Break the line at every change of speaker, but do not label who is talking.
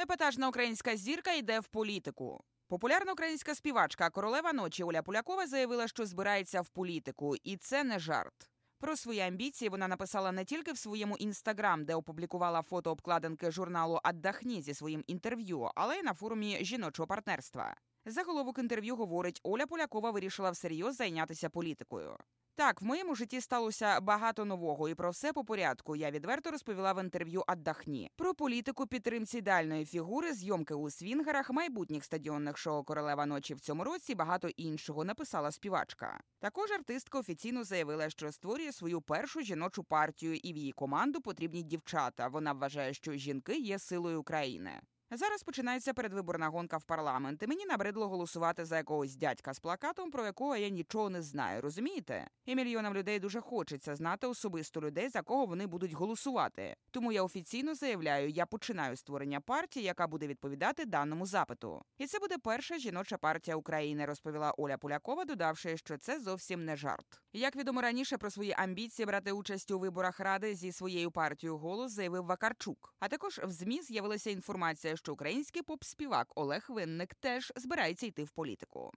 Епатажна українська зірка йде в політику. Популярна українська співачка королева ночі Оля Полякова заявила, що збирається в політику, і це не жарт. Про свої амбіції вона написала не тільки в своєму інстаграм, де опублікувала фото обкладинки журналу «Аддахні» зі своїм інтерв'ю, але й на форумі жіночого партнерства. Заголовок інтерв'ю говорить, Оля Полякова вирішила всерйоз зайнятися політикою. Так, в моєму житті сталося багато нового, і про все по порядку. Я відверто розповіла в інтерв'ю «Аддахні» про політику підтримці ідеальної фігури, зйомки у свінгерах, майбутніх стадіонних шоу Королева ночі в цьому році. Багато іншого написала співачка. Також артистка офіційно заявила, що створює свою першу жіночу партію, і в її команду потрібні дівчата. Вона вважає, що жінки є силою України. Зараз починається передвиборна гонка в парламент. і Мені набридло голосувати за якогось дядька з плакатом, про якого я нічого не знаю. Розумієте? І мільйонам людей дуже хочеться знати особисто людей, за кого вони будуть голосувати. Тому я офіційно заявляю, я починаю створення партії, яка буде відповідати даному запиту. І це буде перша жіноча партія України, розповіла Оля Полякова, додавши, що це зовсім не жарт. Як відомо раніше про свої амбіції брати участь у виборах ради зі своєю партією голос заявив Вакарчук. А також в змі з'явилася інформація, що український поп-співак Олег Винник теж збирається йти в політику.